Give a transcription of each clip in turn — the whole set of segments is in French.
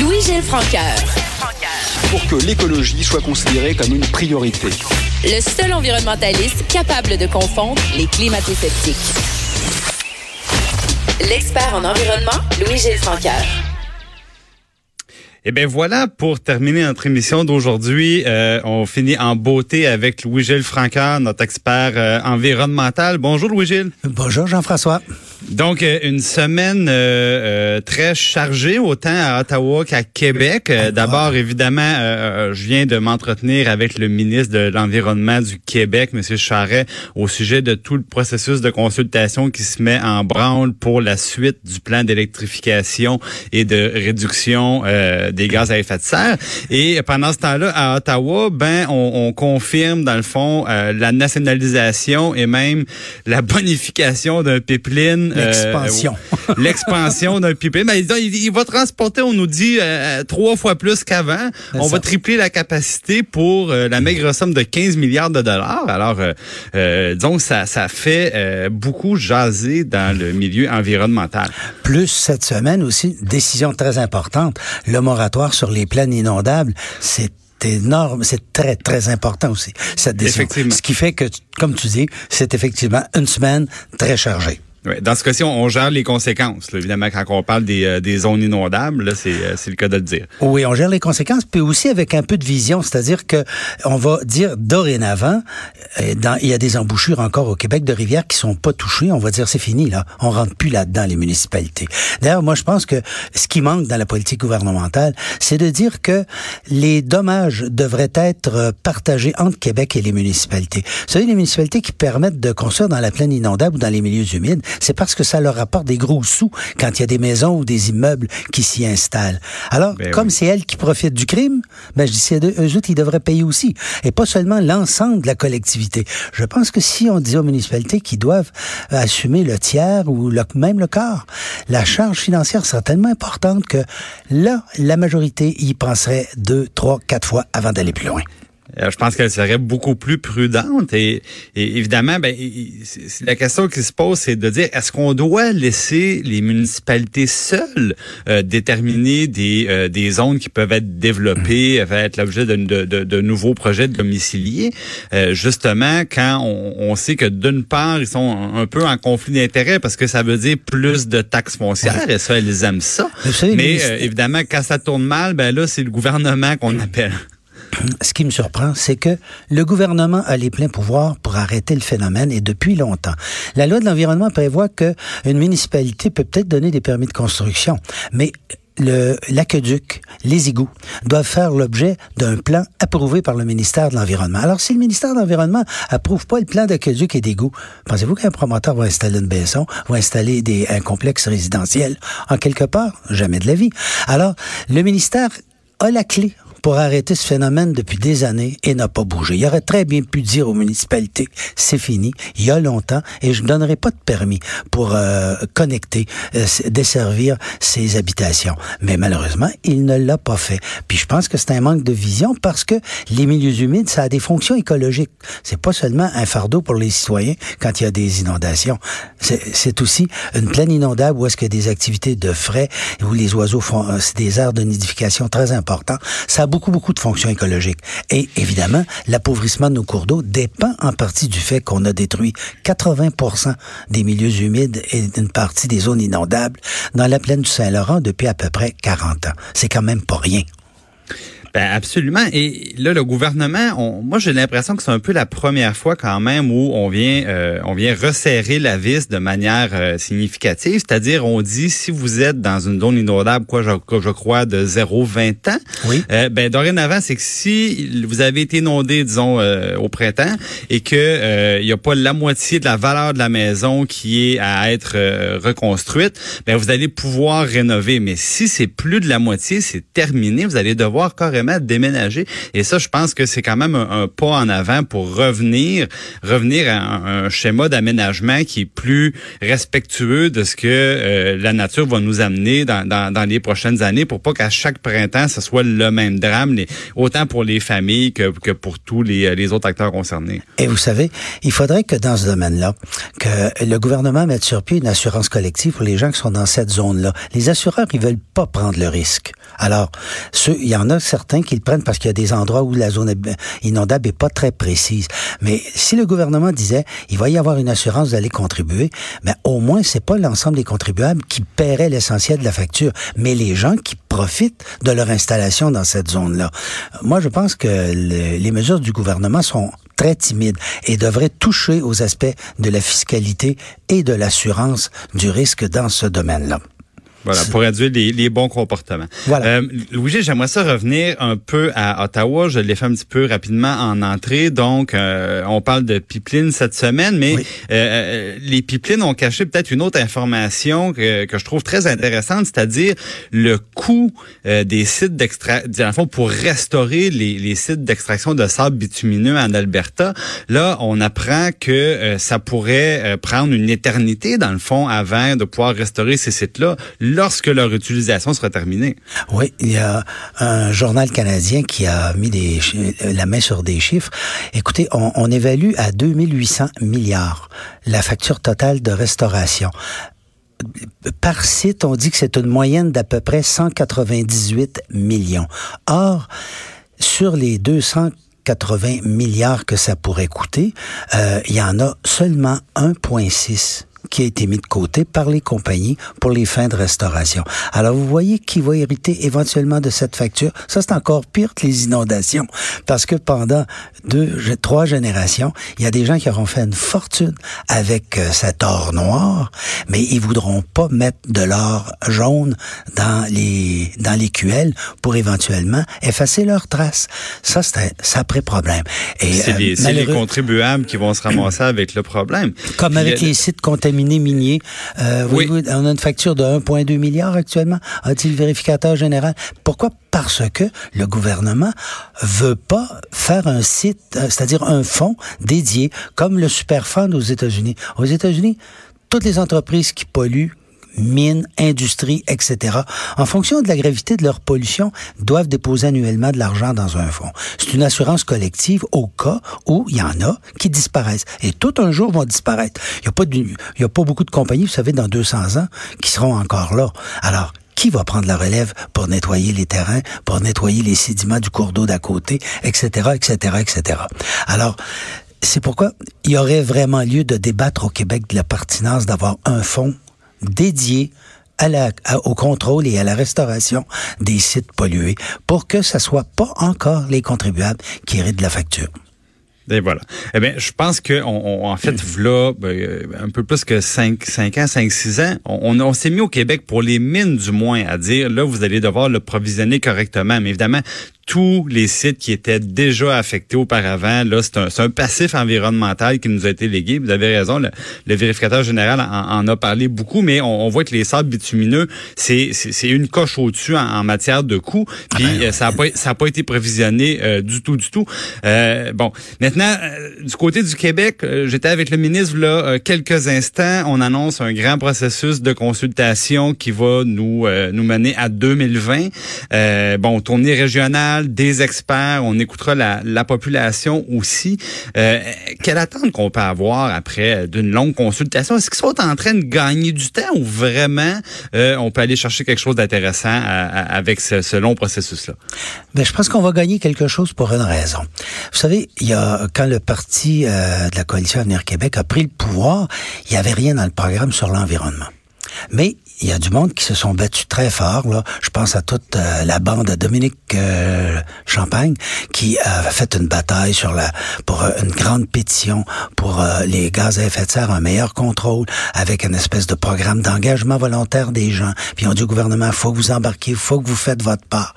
Louis-Gilles Francaire. Pour que l'écologie soit considérée comme une priorité. Le seul environnementaliste capable de confondre les climato-sceptiques. L'expert en environnement, Louis-Gilles Francaire. Et bien voilà, pour terminer notre émission d'aujourd'hui, euh, on finit en beauté avec Louis-Gilles Francaire, notre expert euh, environnemental. Bonjour Louis-Gilles. Bonjour Jean-François. Donc, euh, une semaine très chargée, autant à Ottawa qu'à Québec. D'abord, évidemment, je viens de m'entretenir avec le ministre de l'Environnement du Québec, M. Charret, au sujet de tout le processus de consultation qui se met en branle pour la suite du plan d'électrification et de réduction des gaz à effet de serre. Et pendant ce temps-là, à Ottawa, ben, on, on confirme dans le fond euh, la nationalisation et même la bonification d'un pipeline. Euh, l'expansion. l'expansion d'un pipeline. Ben, il, il, va transporter, on nous dit, euh, trois fois plus qu'avant. On va tripler la capacité pour la maigre somme de 15 milliards de dollars. Alors, donc, ça, ça fait beaucoup jaser dans le milieu environnemental. Plus cette semaine aussi, décision très importante, le moratoire sur les plaines inondables, c'est énorme, c'est très, très important aussi, cette décision. Ce qui fait que, comme tu dis, c'est effectivement une semaine très chargée. Dans ce cas-ci, on, gère les conséquences. Là, évidemment, quand on parle des, euh, zones inondables, là, c'est, euh, c'est le cas de le dire. Oui, on gère les conséquences, puis aussi avec un peu de vision, c'est-à-dire que on va dire dorénavant, euh, dans, il y a des embouchures encore au Québec de rivières qui sont pas touchées. On va dire c'est fini là, on rentre plus là-dedans les municipalités. D'ailleurs, moi je pense que ce qui manque dans la politique gouvernementale, c'est de dire que les dommages devraient être partagés entre Québec et les municipalités. Vous savez, les municipalités qui permettent de construire dans la plaine inondable ou dans les milieux humides, c'est parce que ça leur apporte des gros sous quand il y a des maisons ou des immeubles qui s'y installent. Alors, ben comme c'est elles qui profitent du crime, ben je dis, c'est eux autres, ils devraient payer aussi. Et pas seulement l'ensemble de la collectivité. Je pense que si on dit aux municipalités qu'ils doivent assumer le tiers ou même le quart, la charge financière sera tellement importante que là, la majorité y penserait deux, trois, quatre fois avant d'aller plus loin. Euh, je pense qu'elle serait beaucoup plus prudente et, évidemment, ben, la question qui se pose, c'est de dire est-ce qu'on doit laisser les municipalités seules euh, déterminer des, euh, des zones qui peuvent être développées, mmh. être l'objet de, de, de, nouveaux projets de domicilier, justement quand on, on sait que d'une part ils sont un peu en conflit d'intérêts parce que ça veut dire plus de taxes foncières et ça ils aiment ça. Mais évidemment quand ça tourne mal, ben là c'est le gouvernement qu'on appelle ce qui me surprend, c'est que le gouvernement a les pleins pouvoirs pour arrêter le phénomène et depuis longtemps. La loi de l'environnement prévoit que une municipalité peut peut-être donner des permis de construction, mais l'aqueduc, les égouts doivent faire l'objet d'un plan approuvé par le ministère de l'Environnement. Alors, si le ministère de l'Environnement approuve pas le plan d'aqueduc et d'égouts, pensez-vous qu'un promoteur va installer une baisson, va installer un complexe résidentiel? En quelque part? Jamais de la vie. Alors, le ministère a la clé pour arrêter ce phénomène depuis des années et n'a pas bougé. Il aurait très bien pu dire aux municipalités, c'est fini, il y a longtemps, et je ne donnerai pas de permis pour euh, connecter, euh, desservir ces habitations. Mais malheureusement, il ne l'a pas fait. Puis je pense que c'est un manque de vision parce que les milieux humides, ça a des fonctions écologiques. C'est pas seulement un fardeau pour les citoyens quand il y a des inondations. C'est aussi une plaine inondable où est-ce que des activités de frais, où les oiseaux font, euh, c'est des aires de nidification très importants. Ça beaucoup, beaucoup de fonctions écologiques. Et évidemment, l'appauvrissement de nos cours d'eau dépend en partie du fait qu'on a détruit 80% des milieux humides et une partie des zones inondables dans la plaine du Saint-Laurent depuis à peu près 40 ans. C'est quand même pas rien. Ben absolument. Et là, le gouvernement, on, moi j'ai l'impression que c'est un peu la première fois quand même où on vient, euh, on vient resserrer la vis de manière euh, significative. C'est-à-dire, on dit si vous êtes dans une zone inondable, quoi, je, je crois de 0,20 ans. Oui. Euh, ben dorénavant, c'est que si vous avez été inondé, disons au printemps, et que il n'y a pas la moitié de la valeur de la maison qui est à être reconstruite, ben vous allez pouvoir rénover. Mais si c'est plus de la moitié, c'est terminé. Vous allez devoir carrément carrément déménager. Et ça, je pense que c'est quand même un, pas en avant pour revenir, revenir à un, schéma d'aménagement qui est plus respectueux de ce que euh, la nature va nous amener dans, dans, les prochaines années pour pas qu'à chaque printemps, ce soit le même drame, autant pour les familles que, que pour tous les, les autres acteurs concernés. Et vous savez, il faudrait que dans ce domaine-là, que le gouvernement mette sur pied une assurance collective pour les gens qui sont dans cette zone-là. Les assureurs, ils veulent pas prendre le risque. Alors, il y en a certains qui le prennent parce qu'il y a des endroits où la zone inondable est pas très précise. Mais si le gouvernement disait, il va y avoir une assurance, d'aller contribuer, mais ben, au moins, c'est pas l'ensemble des contribuables qui paieraient l'essentiel de la facture, mais les gens qui profitent de leur installation dans cette zone-là. Moi, je pense que les mesures du gouvernement sont très timides et devraient toucher aux aspects de la fiscalité et de l'assurance du risque dans ce domaine-là. Voilà, pour réduire les, les bons comportements. Voilà. Euh, Louis, j'aimerais ça revenir un peu à Ottawa. Je l'ai fait un petit peu rapidement en entrée. Donc, euh, on parle de pipeline cette semaine, mais euh, euh, les pipelines ont caché peut-être une autre information que, que je trouve très intéressante, c'est-à-dire le coût des sites d'extraction, pour restaurer les, les sites d'extraction de sable bitumineux en Alberta. Là, on apprend que ça pourrait prendre une éternité, dans le fond, avant de pouvoir restaurer ces sites-là lorsque leur utilisation sera terminée. Oui, il y a un journal canadien qui a mis la main sur des chiffres. Écoutez, on, on évalue à 2800 milliards la facture totale de restauration par site, on dit que c'est une moyenne d'à peu près 198 millions. Or, sur les 280 milliards que ça pourrait coûter, euh, il y en a seulement 1,6 qui a été mis de côté par les compagnies pour les fins de restauration. Alors, vous voyez qui va hériter éventuellement de cette facture. Ça, c'est encore pire que les inondations, parce que pendant deux, trois générations, il y a des gens qui auront fait une fortune avec euh, cet or noir, mais ils voudront pas mettre de l'or jaune dans les dans les QL pour éventuellement effacer leurs traces. Ça, c'est un sacré problème. Et c'est les, euh, les, contribuables qui vont se ramasser avec le problème. Comme avec les sites contaminés minier. Euh, oui. on a une facture de 1,2 milliard actuellement, a-t-il le vérificateur général? Pourquoi? Parce que le gouvernement veut pas faire un site, euh, c'est-à-dire un fonds dédié, comme le Superfund aux États-Unis. Aux États-Unis, toutes les entreprises qui polluent, mines, industries, etc., en fonction de la gravité de leur pollution, doivent déposer annuellement de l'argent dans un fonds. C'est une assurance collective au cas où il y en a qui disparaissent. Et tout un jour vont disparaître. Il n'y a, pas a pas beaucoup de compagnies, vous savez, dans 200 ans, qui seront encore là. Alors, qui va prendre la relève pour nettoyer les terrains, pour nettoyer les sédiments du cours d'eau d'à côté, etc., etc., etc. Alors, c'est pourquoi il y aurait vraiment lieu de débattre au Québec de la pertinence d'avoir un fonds dédié à la, au contrôle et à la restauration des sites pollués pour que ce soit pas encore les contribuables qui héritent de la facture. Et voilà. Eh bien, je pense que on, en fait, là, ben, un peu plus que 5, 5 ans, 5, 6 ans, on, on s'est mis au Québec pour les mines du moins à dire, là, vous allez devoir le provisionner correctement. Mais évidemment, tous les sites qui étaient déjà affectés auparavant. Là, c'est un, un, passif environnemental qui nous a été légué. Vous avez raison, le, vérificateur général en, a parlé beaucoup, mais on, voit que les sables bitumineux, c'est une coche au-dessus en, matière de coûts. Puis ah ben, euh, ça n'a pas, ça a pas été prévisionné euh, du tout, du tout. Euh, bon, maintenant, du côté du Québec, j'étais avec le ministre là quelques instants. On annonce un grand processus de consultation qui va nous nous mener à 2020. bon, tournée régionale des experts, on écoutera la, population aussi. Euh, quelle attente qu'on peut avoir après euh, d'une longue consultation? Est-ce qu'ils sont en train de gagner du temps ou vraiment euh, on peut aller chercher quelque chose d'intéressant avec ce, long processus-là? Ben, je pense qu'on va gagner quelque chose pour une raison. Vous savez, il y a quand le parti de la coalition Avenir Québec a pris le pouvoir, il n'y avait rien dans le programme sur l'environnement. Mais il y a du monde qui se sont battus très fort. Là. Je pense à toute euh, la bande de Dominique euh, Champagne qui a fait une bataille sur la pour euh, une grande pétition pour les gaz à effet de serre, un meilleur contrôle avec une espèce de programme d'engagement volontaire des gens. Puis on dit au gouvernement, faut que vous embarquiez, faut que vous faites votre part.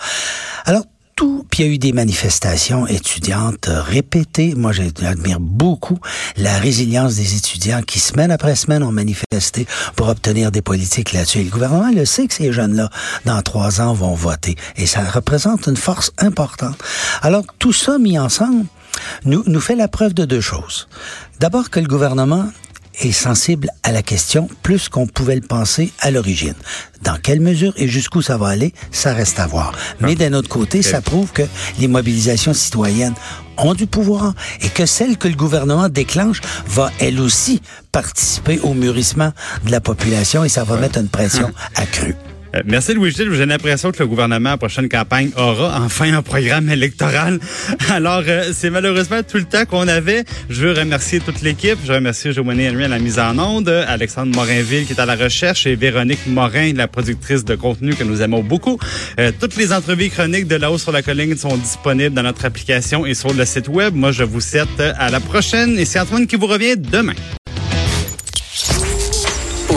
Alors, tout, puis il y a eu des manifestations étudiantes répétées. Moi, j'admire beaucoup la résilience des étudiants qui, semaine après semaine, ont manifesté pour obtenir des politiques là-dessus. Et le gouvernement le sait que ces jeunes-là, dans trois ans, vont voter. Et ça représente une force importante. Alors, tout ça mis ensemble, nous, nous fait la preuve de deux choses. D'abord que le gouvernement est sensible à la question plus qu'on pouvait le penser à l'origine. Dans quelle mesure et jusqu'où ça va aller, ça reste à voir. Mais d'un autre côté, ça prouve que les mobilisations citoyennes ont du pouvoir et que celle que le gouvernement déclenche va elle aussi participer au mûrissement de la population et ça va mettre une pression accrue. Euh, merci Louis-Gilles. J'ai l'impression que le gouvernement, à la prochaine campagne, aura enfin un programme électoral. Alors, euh, c'est malheureusement tout le temps qu'on avait. Je veux remercier toute l'équipe. Je remercie Joanie Henry à la mise en onde, Alexandre Morinville qui est à la recherche et Véronique Morin, la productrice de contenu que nous aimons beaucoup. Euh, toutes les entrevues chroniques de La Haut sur la Colline sont disponibles dans notre application et sur le site web. Moi, je vous souhaite à la prochaine et c'est Antoine qui vous revient demain.